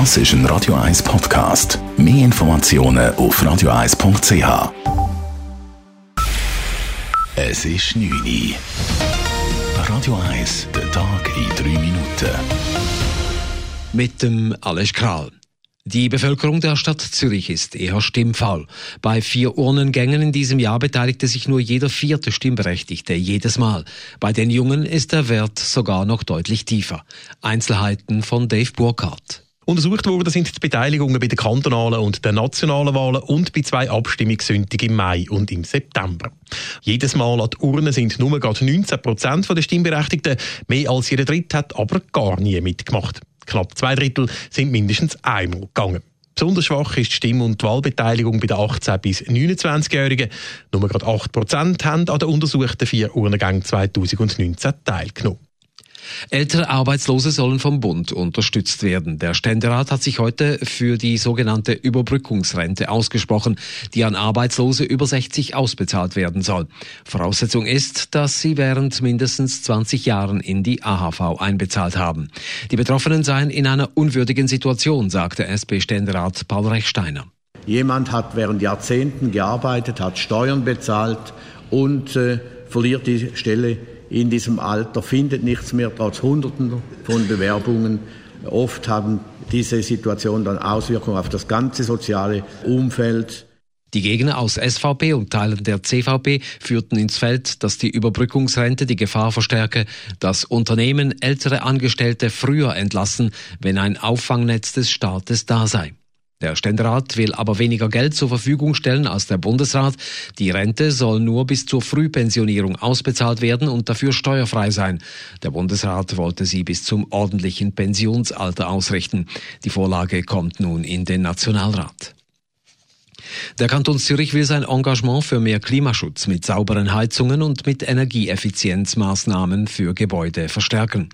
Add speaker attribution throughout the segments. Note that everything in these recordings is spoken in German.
Speaker 1: Das ist ein Radio 1 Podcast. Mehr Informationen auf radio1.ch. Es ist 9 Uhr. Radio 1, der Tag in 3 Minuten.
Speaker 2: Mit dem Alles Kral. Die Bevölkerung der Stadt Zürich ist eher stimmfaul. Bei vier Urnengängen in diesem Jahr beteiligte sich nur jeder vierte Stimmberechtigte jedes Mal. Bei den Jungen ist der Wert sogar noch deutlich tiefer. Einzelheiten von Dave Burkhardt.
Speaker 3: Untersucht worden sind die Beteiligungen bei den kantonalen und den nationalen Wahlen und bei zwei Abstimmungssündigen im Mai und im September. Jedes Mal an die Urne sind nur gerade 19 Prozent der Stimmberechtigten, mehr als jeder Dritte hat aber gar nie mitgemacht. Knapp zwei Drittel sind mindestens einmal gegangen. Besonders schwach ist die Stimm- und Wahlbeteiligung bei den 18- bis 29-Jährigen. Nur gerade 8 Prozent haben an den untersuchten vier Urnengängen 2019 teilgenommen.
Speaker 2: Ältere Arbeitslose sollen vom Bund unterstützt werden. Der Ständerat hat sich heute für die sogenannte Überbrückungsrente ausgesprochen, die an Arbeitslose über 60 ausbezahlt werden soll. Voraussetzung ist, dass sie während mindestens 20 Jahren in die AHV einbezahlt haben. Die Betroffenen seien in einer unwürdigen Situation, sagte SP-Ständerat Paul Rechsteiner.
Speaker 4: Jemand hat während Jahrzehnten gearbeitet, hat Steuern bezahlt und äh, verliert die Stelle in diesem Alter, findet nichts mehr, trotz Hunderten von Bewerbungen. Oft haben diese Situationen dann Auswirkungen auf das ganze soziale Umfeld.
Speaker 2: Die Gegner aus SVP und Teilen der CVP führten ins Feld, dass die Überbrückungsrente die Gefahr verstärke, dass Unternehmen ältere Angestellte früher entlassen, wenn ein Auffangnetz des Staates da sei. Der Ständerat will aber weniger Geld zur Verfügung stellen als der Bundesrat. Die Rente soll nur bis zur Frühpensionierung ausbezahlt werden und dafür steuerfrei sein. Der Bundesrat wollte sie bis zum ordentlichen Pensionsalter ausrichten. Die Vorlage kommt nun in den Nationalrat. Der Kanton Zürich will sein Engagement für mehr Klimaschutz mit sauberen Heizungen und mit Energieeffizienzmaßnahmen für Gebäude verstärken.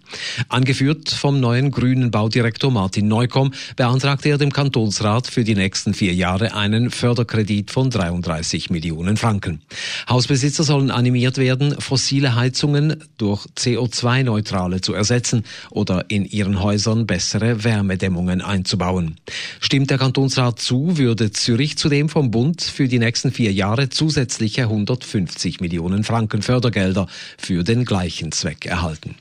Speaker 2: Angeführt vom neuen grünen Baudirektor Martin Neukomm beantragte er dem Kantonsrat für die nächsten vier Jahre einen Förderkredit von 33 Millionen Franken. Hausbesitzer sollen animiert werden, fossile Heizungen durch CO2-neutrale zu ersetzen oder in ihren Häusern bessere Wärmedämmungen einzubauen. Stimmt der Kantonsrat zu, würde Zürich zudem vom Bund für die nächsten vier Jahre zusätzliche 150 Millionen Franken Fördergelder für den gleichen Zweck erhalten.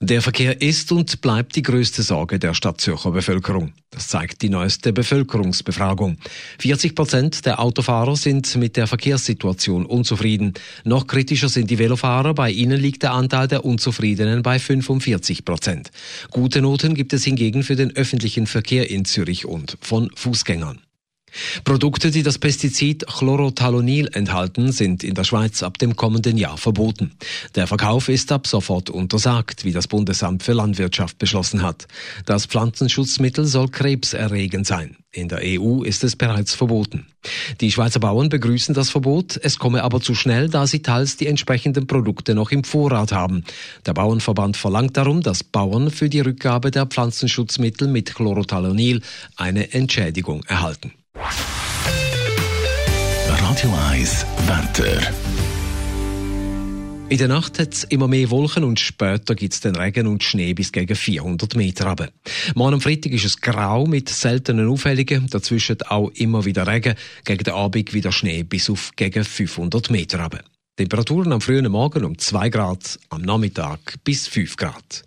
Speaker 2: Der Verkehr ist und bleibt die größte Sorge der Stadtzürcher Bevölkerung. Das zeigt die neueste Bevölkerungsbefragung. 40 Prozent der Autofahrer sind mit der Verkehrssituation unzufrieden. Noch kritischer sind die Velofahrer. Bei ihnen liegt der Anteil der Unzufriedenen bei 45 Prozent. Gute Noten gibt es hingegen für den öffentlichen Verkehr in Zürich und von Fußgängern. Produkte, die das Pestizid Chlorothalonil enthalten, sind in der Schweiz ab dem kommenden Jahr verboten. Der Verkauf ist ab sofort untersagt, wie das Bundesamt für Landwirtschaft beschlossen hat. Das Pflanzenschutzmittel soll krebserregend sein. In der EU ist es bereits verboten. Die Schweizer Bauern begrüßen das Verbot, es komme aber zu schnell, da sie teils die entsprechenden Produkte noch im Vorrat haben. Der Bauernverband verlangt darum, dass Bauern für die Rückgabe der Pflanzenschutzmittel mit Chlorothalonil eine Entschädigung erhalten.
Speaker 1: Radio 1 Wetter.
Speaker 2: In der Nacht hat es immer mehr Wolken und später gibt es den Regen und Schnee bis gegen 400 Meter runter. Morgen am Freitag ist es grau mit seltenen Aufhellungen, dazwischen auch immer wieder Regen, gegen den Abend wieder Schnee bis auf gegen 500 Meter runter. Temperaturen am frühen Morgen um 2 Grad, am Nachmittag bis 5 Grad.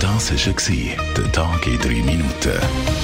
Speaker 1: Das war der Tag in 3 Minuten.